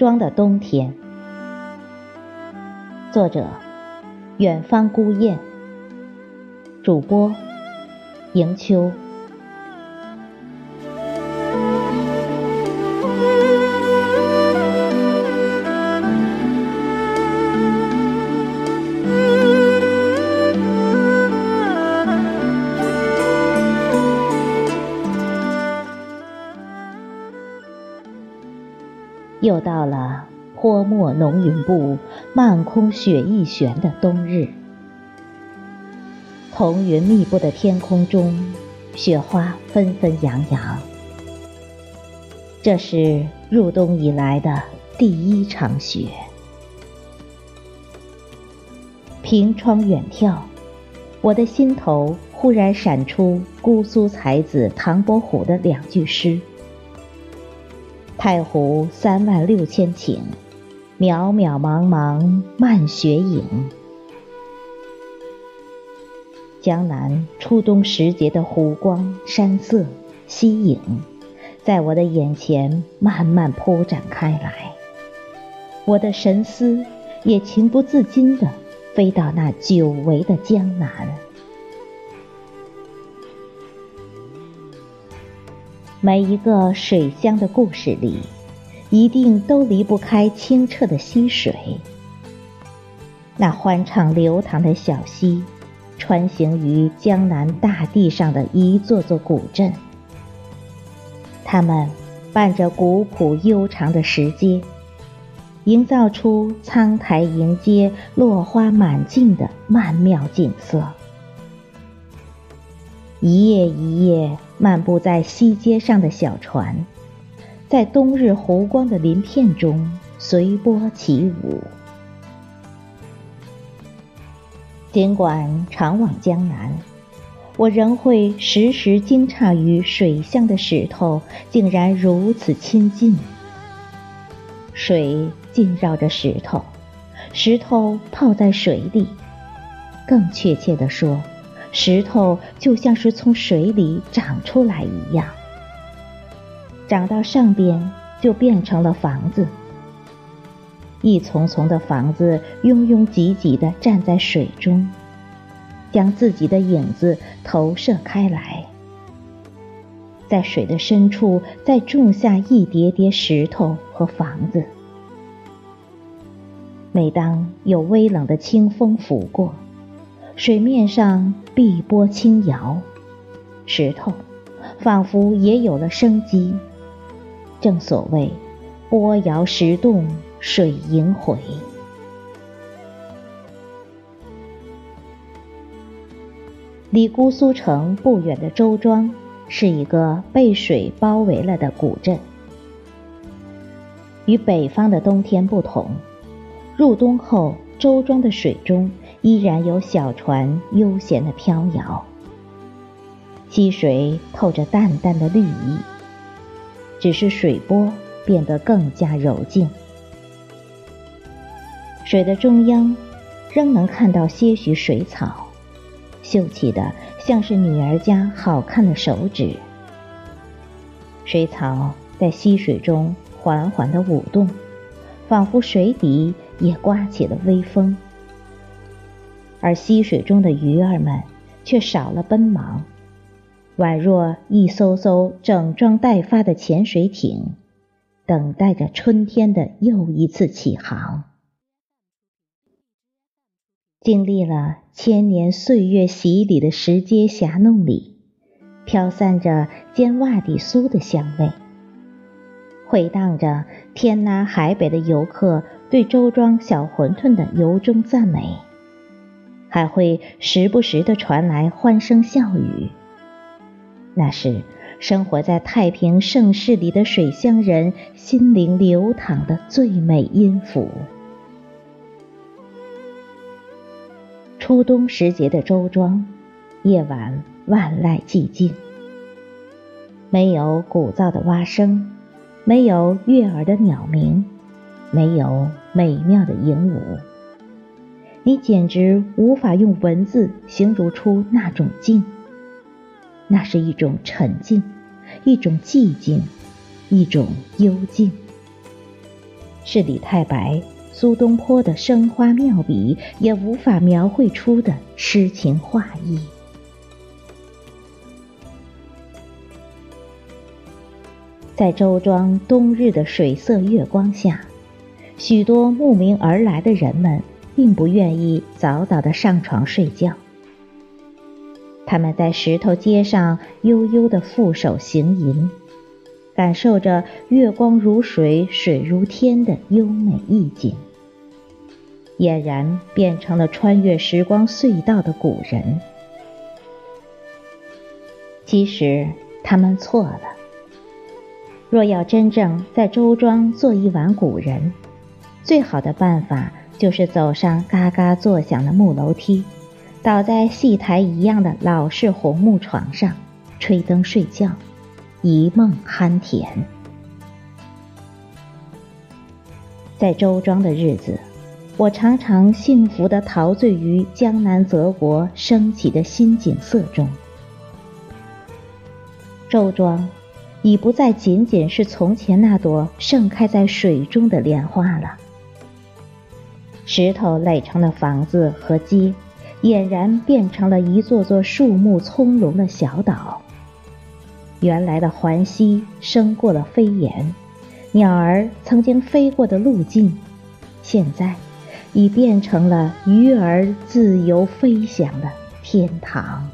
庄的冬天，作者：远方孤雁，主播：迎秋。又到了泼墨浓云布、漫空雪意悬的冬日，彤云密布的天空中，雪花纷纷扬扬。这是入冬以来的第一场雪。凭窗远眺，我的心头忽然闪出姑苏才子唐伯虎的两句诗。太湖三万六千顷，渺渺茫茫漫雪影。江南初冬时节的湖光山色溪影，在我的眼前慢慢铺展开来，我的神思也情不自禁地飞到那久违的江南。每一个水乡的故事里，一定都离不开清澈的溪水。那欢畅流淌的小溪，穿行于江南大地上的一座座古镇。它们伴着古朴悠长的石阶，营造出苍台迎接、落花满径的曼妙景色。一夜一夜漫步在西街上的小船，在冬日湖光的鳞片中随波起舞。尽管常往江南，我仍会时时惊诧于水乡的石头竟然如此亲近。水浸绕着石头，石头泡在水里，更确切地说。石头就像是从水里长出来一样，长到上边就变成了房子。一丛丛的房子拥拥挤挤地站在水中，将自己的影子投射开来。在水的深处，再种下一叠叠石头和房子。每当有微冷的清风拂过，水面上碧波轻摇，石头仿佛也有了生机。正所谓“波摇石动，水萦回”。离姑苏城不远的周庄，是一个被水包围了的古镇。与北方的冬天不同，入冬后，周庄的水中。依然有小船悠闲的飘摇，溪水透着淡淡的绿意，只是水波变得更加柔静。水的中央，仍能看到些许水草，秀气的像是女儿家好看的手指。水草在溪水中缓缓的舞动，仿佛水底也刮起了微风。而溪水中的鱼儿们却少了奔忙，宛若一艘艘整装待发的潜水艇，等待着春天的又一次起航。经历了千年岁月洗礼的石阶峡弄里，飘散着煎袜底酥的香味，回荡着天南海北的游客对周庄小馄饨的由衷赞美。还会时不时的传来欢声笑语，那是生活在太平盛世里的水乡人心灵流淌的最美音符。初冬时节的周庄，夜晚万籁寂静，没有鼓噪的蛙声，没有悦耳的鸟鸣，没有美妙的鹦鹉。你简直无法用文字形容出那种静，那是一种沉静，一种寂静，一种幽静。是李太白、苏东坡的生花妙笔也无法描绘出的诗情画意。在周庄冬日的水色月光下，许多慕名而来的人们并不愿意早早的上床睡觉。他们在石头街上悠悠的负手行吟，感受着月光如水、水如天的优美意境，俨然变成了穿越时光隧道的古人。其实他们错了。若要真正在周庄做一晚古人，最好的办法就是走上嘎嘎作响的木楼梯，倒在戏台一样的老式红木床上，吹灯睡觉，一梦酣甜。在周庄的日子，我常常幸福地陶醉于江南泽国升起的新景色中。周庄。已不再仅仅是从前那朵盛开在水中的莲花了。石头垒成的房子和街，俨然变成了一座座树木葱茏的小岛。原来的环溪升过了飞檐，鸟儿曾经飞过的路径，现在已变成了鱼儿自由飞翔的天堂。